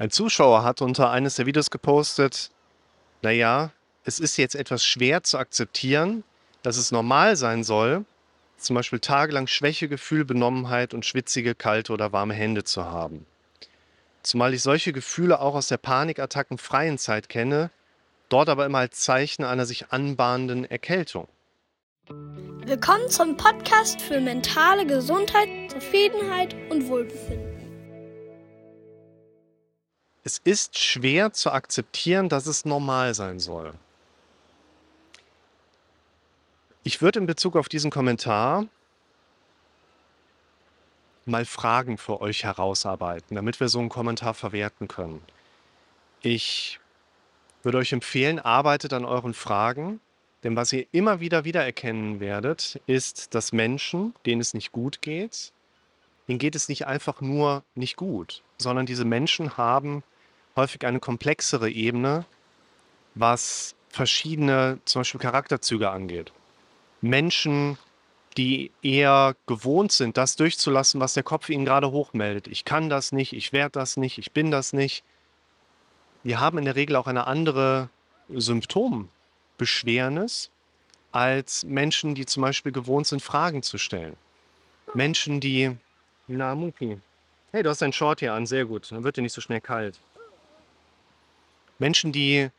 Ein Zuschauer hat unter eines der Videos gepostet, naja, es ist jetzt etwas schwer zu akzeptieren, dass es normal sein soll, zum Beispiel tagelang Schwächegefühl, Benommenheit und schwitzige, kalte oder warme Hände zu haben. Zumal ich solche Gefühle auch aus der Panikattacken freien Zeit kenne, dort aber immer als Zeichen einer sich anbahnenden Erkältung. Willkommen zum Podcast für mentale Gesundheit, Zufriedenheit und Wohlbefinden. Es ist schwer zu akzeptieren, dass es normal sein soll. Ich würde in Bezug auf diesen Kommentar mal Fragen für euch herausarbeiten, damit wir so einen Kommentar verwerten können. Ich würde euch empfehlen, arbeitet an euren Fragen, denn was ihr immer wieder wiedererkennen werdet, ist, dass Menschen, denen es nicht gut geht, denen geht es nicht einfach nur nicht gut, sondern diese Menschen haben häufig eine komplexere Ebene, was verschiedene, zum Beispiel Charakterzüge angeht. Menschen, die eher gewohnt sind, das durchzulassen, was der Kopf ihnen gerade hochmeldet. Ich kann das nicht, ich werde das nicht, ich bin das nicht. Die haben in der Regel auch eine andere Symptombeschwernis als Menschen, die zum Beispiel gewohnt sind, Fragen zu stellen. Menschen, die, na Muki, hey, du hast dein Short hier an, sehr gut, dann wird dir nicht so schnell kalt. Menschen, die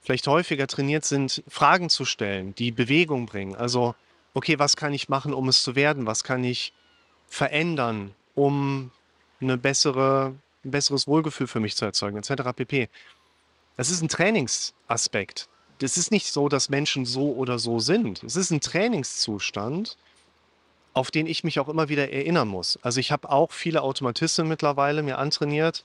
vielleicht häufiger trainiert sind, Fragen zu stellen, die Bewegung bringen. Also, okay, was kann ich machen, um es zu werden? Was kann ich verändern, um eine bessere, ein besseres Wohlgefühl für mich zu erzeugen, etc. pp. Das ist ein Trainingsaspekt. Das ist nicht so, dass Menschen so oder so sind. Es ist ein Trainingszustand, auf den ich mich auch immer wieder erinnern muss. Also ich habe auch viele Automatismen mittlerweile mir antrainiert,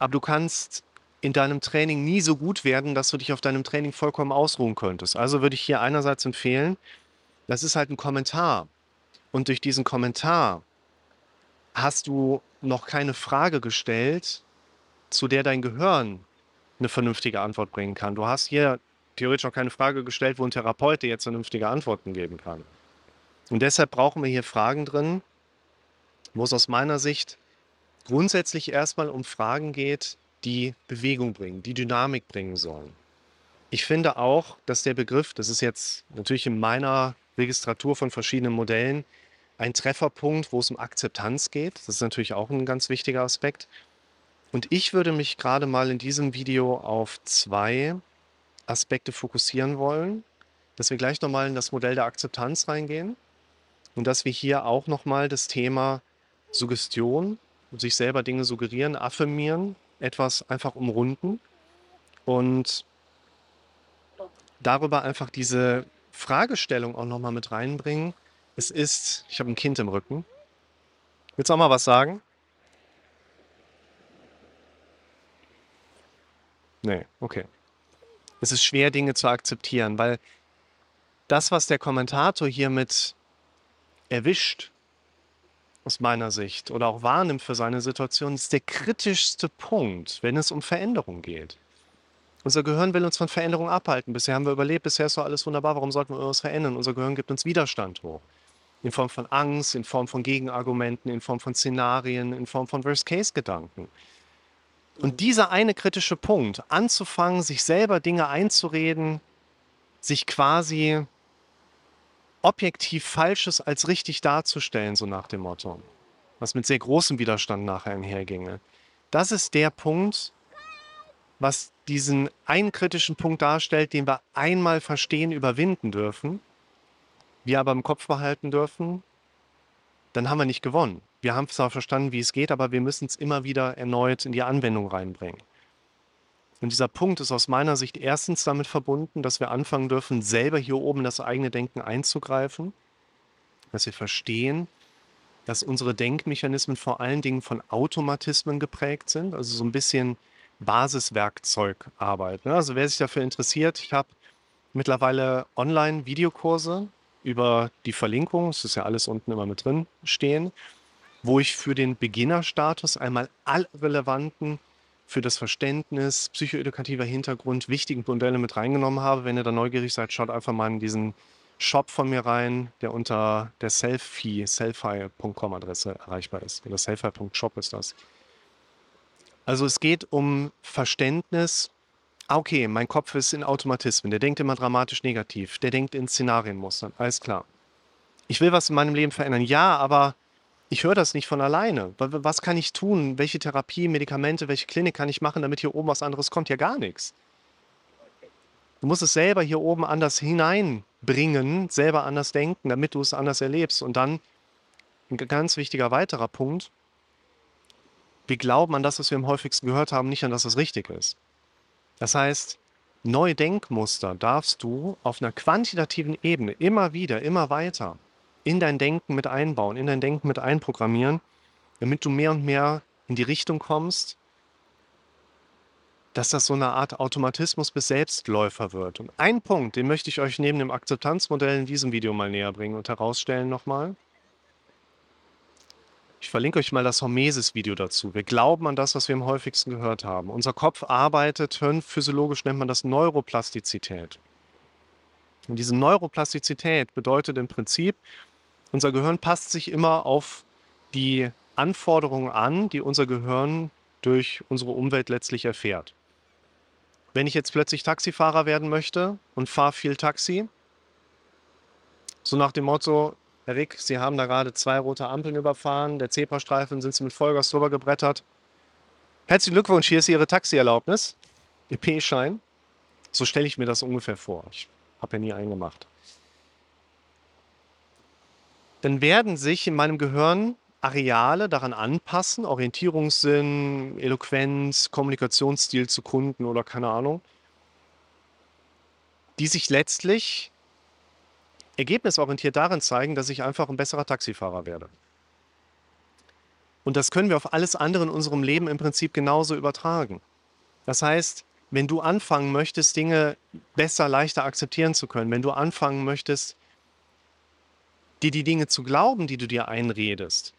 aber du kannst in deinem Training nie so gut werden, dass du dich auf deinem Training vollkommen ausruhen könntest. Also würde ich hier einerseits empfehlen, das ist halt ein Kommentar. Und durch diesen Kommentar hast du noch keine Frage gestellt, zu der dein Gehirn eine vernünftige Antwort bringen kann. Du hast hier theoretisch noch keine Frage gestellt, wo ein Therapeut dir jetzt vernünftige Antworten geben kann. Und deshalb brauchen wir hier Fragen drin, wo es aus meiner Sicht grundsätzlich erstmal um Fragen geht, die Bewegung bringen, die Dynamik bringen sollen. Ich finde auch, dass der Begriff, das ist jetzt natürlich in meiner Registratur von verschiedenen Modellen, ein Trefferpunkt, wo es um Akzeptanz geht. Das ist natürlich auch ein ganz wichtiger Aspekt. Und ich würde mich gerade mal in diesem Video auf zwei Aspekte fokussieren wollen, dass wir gleich nochmal in das Modell der Akzeptanz reingehen und dass wir hier auch nochmal das Thema Suggestion, sich selber Dinge suggerieren, affirmieren, etwas einfach umrunden und darüber einfach diese Fragestellung auch nochmal mit reinbringen. Es ist, ich habe ein Kind im Rücken. Willst du auch mal was sagen? Nee, okay. Es ist schwer, Dinge zu akzeptieren, weil das, was der Kommentator hiermit erwischt, aus meiner Sicht, oder auch wahrnimmt für seine Situation, ist der kritischste Punkt, wenn es um Veränderung geht. Unser Gehirn will uns von Veränderung abhalten. Bisher haben wir überlebt, bisher ist doch alles wunderbar, warum sollten wir irgendwas verändern? Unser Gehirn gibt uns Widerstand hoch. In Form von Angst, in Form von Gegenargumenten, in Form von Szenarien, in Form von Worst-Case-Gedanken. Und dieser eine kritische Punkt, anzufangen, sich selber Dinge einzureden, sich quasi objektiv Falsches als richtig darzustellen, so nach dem Motto, was mit sehr großem Widerstand nachher einherginge. Das ist der Punkt, was diesen einen kritischen Punkt darstellt, den wir einmal verstehen, überwinden dürfen, wir aber im Kopf behalten dürfen, dann haben wir nicht gewonnen. Wir haben zwar verstanden, wie es geht, aber wir müssen es immer wieder erneut in die Anwendung reinbringen. Und dieser Punkt ist aus meiner Sicht erstens damit verbunden, dass wir anfangen dürfen, selber hier oben das eigene Denken einzugreifen, dass wir verstehen, dass unsere Denkmechanismen vor allen Dingen von Automatismen geprägt sind, also so ein bisschen Basiswerkzeugarbeit. Ne? Also wer sich dafür interessiert, ich habe mittlerweile Online-Videokurse über die Verlinkung, es ist ja alles unten immer mit drin stehen, wo ich für den Beginnerstatus einmal alle relevanten für das Verständnis, psychoedukativer Hintergrund, wichtigen Modelle mit reingenommen habe. Wenn ihr da neugierig seid, schaut einfach mal in diesen Shop von mir rein, der unter der selfie, selfie.com Adresse erreichbar ist. Oder selfie.shop ist das. Also es geht um Verständnis. Ah, okay, mein Kopf ist in Automatismen. Der denkt immer dramatisch negativ. Der denkt in Szenarienmustern. Alles klar. Ich will was in meinem Leben verändern. Ja, aber ich höre das nicht von alleine. Was kann ich tun? Welche Therapie, Medikamente, welche Klinik kann ich machen, damit hier oben was anderes kommt? Ja, gar nichts. Du musst es selber hier oben anders hineinbringen, selber anders denken, damit du es anders erlebst. Und dann ein ganz wichtiger weiterer Punkt. Wir glauben an das, was wir am häufigsten gehört haben, nicht an das, was richtig ist. Das heißt, neue Denkmuster darfst du auf einer quantitativen Ebene immer wieder, immer weiter in dein Denken mit einbauen, in dein Denken mit einprogrammieren, damit du mehr und mehr in die Richtung kommst, dass das so eine Art Automatismus bis Selbstläufer wird. Und ein Punkt, den möchte ich euch neben dem Akzeptanzmodell in diesem Video mal näher bringen und herausstellen nochmal. Ich verlinke euch mal das Hormesis-Video dazu. Wir glauben an das, was wir am häufigsten gehört haben. Unser Kopf arbeitet, hirnphysiologisch nennt man das Neuroplastizität. Und diese Neuroplastizität bedeutet im Prinzip, unser Gehirn passt sich immer auf die Anforderungen an, die unser Gehirn durch unsere Umwelt letztlich erfährt. Wenn ich jetzt plötzlich Taxifahrer werden möchte und fahre viel Taxi, so nach dem Motto, Herr Rick, Sie haben da gerade zwei rote Ampeln überfahren, der Zebrastreifen sind Sie mit Vollgas drüber gebrettert. Herzlichen Glückwunsch, hier ist Ihre Taxierlaubnis, Ihr P-Schein. So stelle ich mir das ungefähr vor. Ich habe ja nie einen gemacht dann werden sich in meinem Gehirn Areale daran anpassen, Orientierungssinn, Eloquenz, Kommunikationsstil zu Kunden oder keine Ahnung, die sich letztlich ergebnisorientiert darin zeigen, dass ich einfach ein besserer Taxifahrer werde. Und das können wir auf alles andere in unserem Leben im Prinzip genauso übertragen. Das heißt, wenn du anfangen möchtest, Dinge besser, leichter akzeptieren zu können, wenn du anfangen möchtest, dir die Dinge zu glauben, die du dir einredest,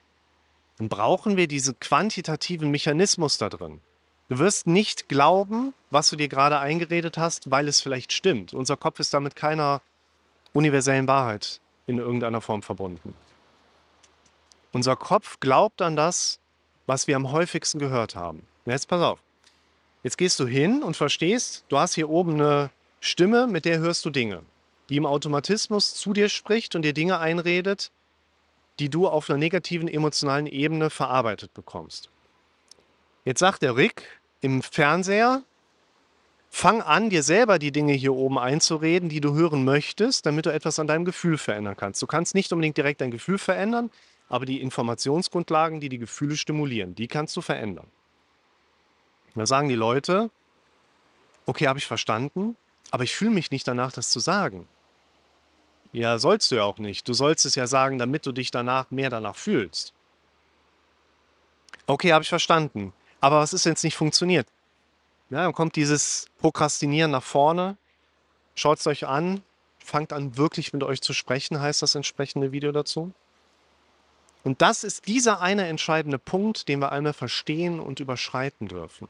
dann brauchen wir diesen quantitativen Mechanismus da drin. Du wirst nicht glauben, was du dir gerade eingeredet hast, weil es vielleicht stimmt. Unser Kopf ist damit keiner universellen Wahrheit in irgendeiner Form verbunden. Unser Kopf glaubt an das, was wir am häufigsten gehört haben. Jetzt pass auf. Jetzt gehst du hin und verstehst, du hast hier oben eine Stimme, mit der hörst du Dinge die im Automatismus zu dir spricht und dir Dinge einredet, die du auf einer negativen emotionalen Ebene verarbeitet bekommst. Jetzt sagt der Rick im Fernseher, fang an, dir selber die Dinge hier oben einzureden, die du hören möchtest, damit du etwas an deinem Gefühl verändern kannst. Du kannst nicht unbedingt direkt dein Gefühl verändern, aber die Informationsgrundlagen, die die Gefühle stimulieren, die kannst du verändern. Da sagen die Leute, okay, habe ich verstanden, aber ich fühle mich nicht danach, das zu sagen. Ja, sollst du ja auch nicht. Du sollst es ja sagen, damit du dich danach mehr danach fühlst. Okay, habe ich verstanden. Aber was ist, wenn es nicht funktioniert? Ja, dann kommt dieses Prokrastinieren nach vorne. Schaut es euch an. Fangt an, wirklich mit euch zu sprechen, heißt das entsprechende Video dazu. Und das ist dieser eine entscheidende Punkt, den wir einmal verstehen und überschreiten dürfen.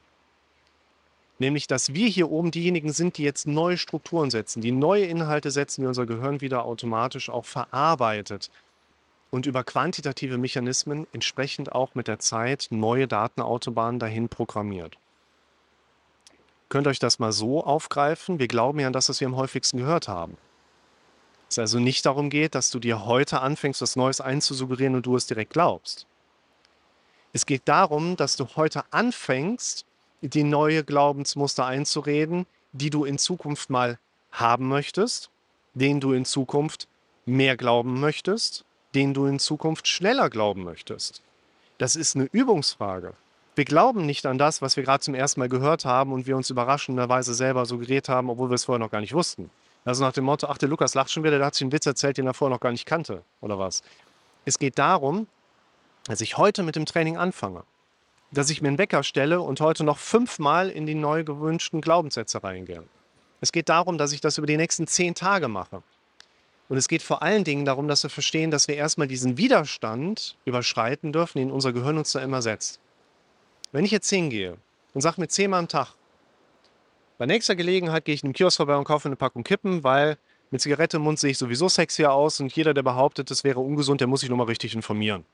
Nämlich, dass wir hier oben diejenigen sind, die jetzt neue Strukturen setzen, die neue Inhalte setzen, die unser Gehirn wieder automatisch auch verarbeitet und über quantitative Mechanismen entsprechend auch mit der Zeit neue Datenautobahnen dahin programmiert. Könnt euch das mal so aufgreifen? Wir glauben ja an das, was wir am häufigsten gehört haben. Es also nicht darum geht, dass du dir heute anfängst, was Neues einzusuggerieren und du es direkt glaubst. Es geht darum, dass du heute anfängst, die neue Glaubensmuster einzureden, die du in Zukunft mal haben möchtest, denen du in Zukunft mehr glauben möchtest, denen du in Zukunft schneller glauben möchtest. Das ist eine Übungsfrage. Wir glauben nicht an das, was wir gerade zum ersten Mal gehört haben und wir uns überraschenderweise selber suggeriert haben, obwohl wir es vorher noch gar nicht wussten. Also nach dem Motto, ach, der Lukas lacht schon wieder, der hat sich einen Witz erzählt, den er vorher noch gar nicht kannte, oder was. Es geht darum, dass ich heute mit dem Training anfange dass ich mir einen Wecker stelle und heute noch fünfmal in die neu gewünschten Glaubenssätze reingehe. Es geht darum, dass ich das über die nächsten zehn Tage mache. Und es geht vor allen Dingen darum, dass wir verstehen, dass wir erstmal diesen Widerstand überschreiten dürfen, den unser Gehirn uns da immer setzt. Wenn ich jetzt hingehe und sage mir zehnmal am Tag, bei nächster Gelegenheit gehe ich in den Kiosk vorbei und kaufe eine Packung Kippen, weil mit Zigarette im Mund sehe ich sowieso sexier aus und jeder, der behauptet, das wäre ungesund, der muss sich nochmal richtig informieren.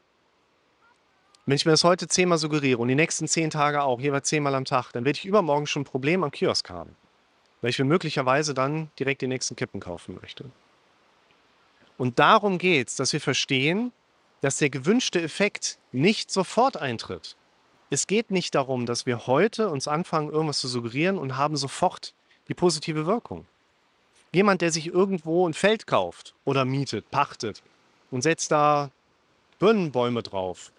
Wenn ich mir das heute zehnmal suggeriere und die nächsten zehn Tage auch, jeweils zehnmal am Tag, dann werde ich übermorgen schon ein Problem am Kiosk haben. Weil ich mir möglicherweise dann direkt die nächsten Kippen kaufen möchte. Und darum geht es, dass wir verstehen, dass der gewünschte Effekt nicht sofort eintritt. Es geht nicht darum, dass wir heute uns anfangen, irgendwas zu suggerieren und haben sofort die positive Wirkung. Jemand, der sich irgendwo ein Feld kauft oder mietet, pachtet und setzt da Birnenbäume drauf,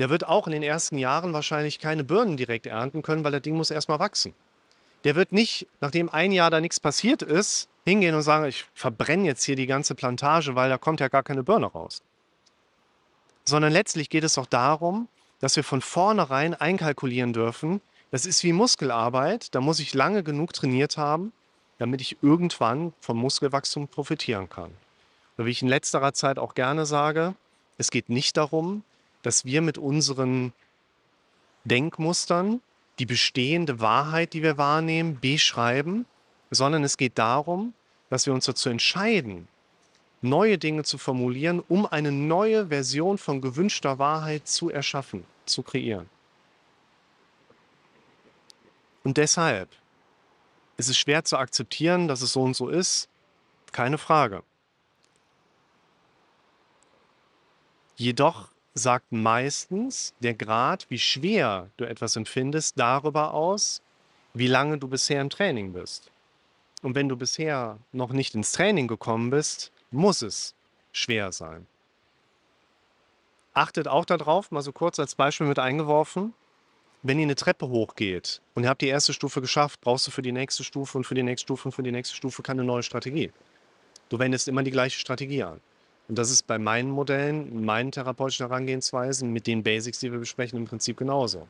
der wird auch in den ersten Jahren wahrscheinlich keine Birnen direkt ernten können, weil das Ding muss erstmal wachsen. Der wird nicht, nachdem ein Jahr da nichts passiert ist, hingehen und sagen, ich verbrenne jetzt hier die ganze Plantage, weil da kommt ja gar keine Birne raus. Sondern letztlich geht es auch darum, dass wir von vornherein einkalkulieren dürfen, das ist wie Muskelarbeit, da muss ich lange genug trainiert haben, damit ich irgendwann vom Muskelwachstum profitieren kann. Oder wie ich in letzterer Zeit auch gerne sage, es geht nicht darum, dass wir mit unseren Denkmustern die bestehende Wahrheit, die wir wahrnehmen, beschreiben, sondern es geht darum, dass wir uns dazu entscheiden, neue Dinge zu formulieren, um eine neue Version von gewünschter Wahrheit zu erschaffen, zu kreieren. Und deshalb ist es schwer zu akzeptieren, dass es so und so ist, keine Frage. Jedoch sagt meistens der Grad, wie schwer du etwas empfindest, darüber aus, wie lange du bisher im Training bist. Und wenn du bisher noch nicht ins Training gekommen bist, muss es schwer sein. Achtet auch darauf, mal so kurz als Beispiel mit eingeworfen, wenn ihr eine Treppe hochgeht und ihr habt die erste Stufe geschafft, brauchst du für die nächste Stufe und für die nächste Stufe und für die nächste Stufe keine neue Strategie. Du wendest immer die gleiche Strategie an. Und das ist bei meinen Modellen, meinen therapeutischen Herangehensweisen mit den Basics, die wir besprechen, im Prinzip genauso.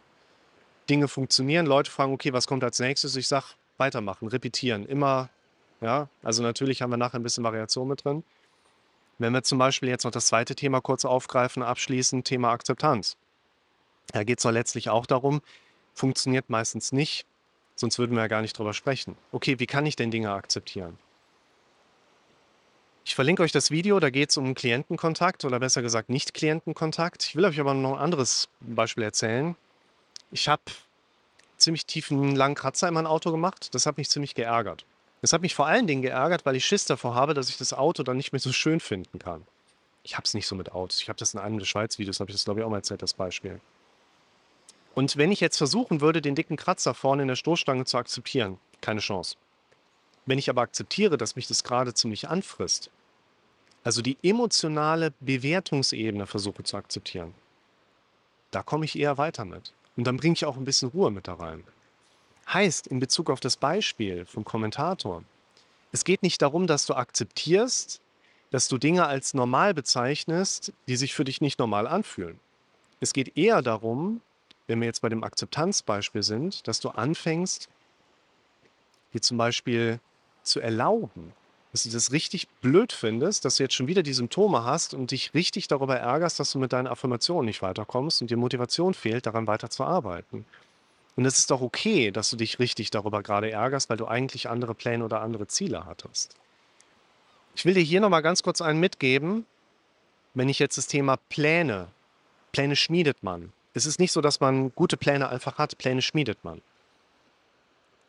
Dinge funktionieren, Leute fragen, okay, was kommt als nächstes? Ich sage, weitermachen, repetieren, immer, ja, also natürlich haben wir nachher ein bisschen Variation mit drin. Wenn wir zum Beispiel jetzt noch das zweite Thema kurz aufgreifen, abschließen, Thema Akzeptanz. Da geht es doch letztlich auch darum, funktioniert meistens nicht, sonst würden wir ja gar nicht drüber sprechen. Okay, wie kann ich denn Dinge akzeptieren? Ich verlinke euch das Video, da geht es um Klientenkontakt oder besser gesagt Nicht-Klientenkontakt. Ich will euch aber noch ein anderes Beispiel erzählen. Ich habe ziemlich tiefen langen Kratzer in mein Auto gemacht. Das hat mich ziemlich geärgert. Das hat mich vor allen Dingen geärgert, weil ich Schiss davor habe, dass ich das Auto dann nicht mehr so schön finden kann. Ich habe es nicht so mit Autos. Ich habe das in einem der Schweiz-Videos, habe ich das glaube ich auch mal erzählt, das Beispiel. Und wenn ich jetzt versuchen würde, den dicken Kratzer vorne in der Stoßstange zu akzeptieren, keine Chance. Wenn ich aber akzeptiere, dass mich das gerade ziemlich anfrisst, also die emotionale Bewertungsebene versuche zu akzeptieren, da komme ich eher weiter mit. Und dann bringe ich auch ein bisschen Ruhe mit da rein. Heißt, in Bezug auf das Beispiel vom Kommentator, es geht nicht darum, dass du akzeptierst, dass du Dinge als normal bezeichnest, die sich für dich nicht normal anfühlen. Es geht eher darum, wenn wir jetzt bei dem Akzeptanzbeispiel sind, dass du anfängst, dir zum Beispiel zu erlauben, dass du das richtig blöd findest, dass du jetzt schon wieder die Symptome hast und dich richtig darüber ärgerst, dass du mit deinen Affirmationen nicht weiterkommst und dir Motivation fehlt, daran weiterzuarbeiten. Und es ist doch okay, dass du dich richtig darüber gerade ärgerst, weil du eigentlich andere Pläne oder andere Ziele hattest. Ich will dir hier nochmal ganz kurz einen mitgeben, wenn ich jetzt das Thema Pläne, Pläne schmiedet man. Es ist nicht so, dass man gute Pläne einfach hat, Pläne schmiedet man.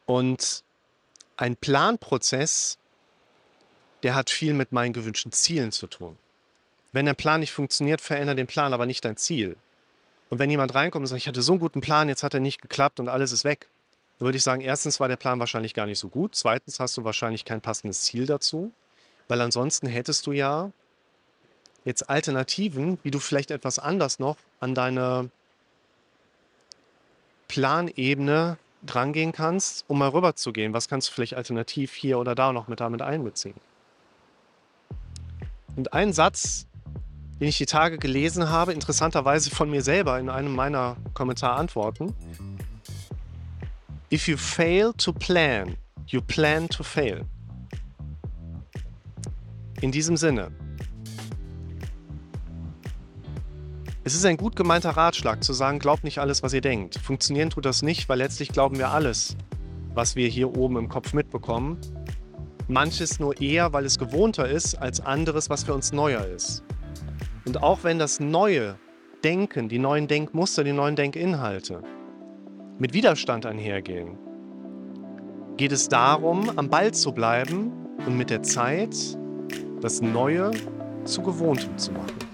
Und ein Planprozess, der hat viel mit meinen gewünschten Zielen zu tun. Wenn der Plan nicht funktioniert, verändere den Plan, aber nicht dein Ziel. Und wenn jemand reinkommt und sagt, ich hatte so einen guten Plan, jetzt hat er nicht geklappt und alles ist weg, dann würde ich sagen, erstens war der Plan wahrscheinlich gar nicht so gut, zweitens hast du wahrscheinlich kein passendes Ziel dazu, weil ansonsten hättest du ja jetzt Alternativen, wie du vielleicht etwas anders noch an deine Planebene drangehen kannst, um mal rüber zu gehen. Was kannst du vielleicht alternativ hier oder da noch mit damit einbeziehen? Und ein Satz, den ich die Tage gelesen habe, interessanterweise von mir selber in einem meiner Kommentarantworten. If you fail to plan, you plan to fail. In diesem Sinne, Es ist ein gut gemeinter Ratschlag zu sagen, glaubt nicht alles, was ihr denkt. Funktionieren tut das nicht, weil letztlich glauben wir alles, was wir hier oben im Kopf mitbekommen. Manches nur eher, weil es gewohnter ist, als anderes, was für uns neuer ist. Und auch wenn das Neue Denken, die neuen Denkmuster, die neuen Denkinhalte mit Widerstand einhergehen, geht es darum, am Ball zu bleiben und mit der Zeit das Neue zu Gewohntem zu machen.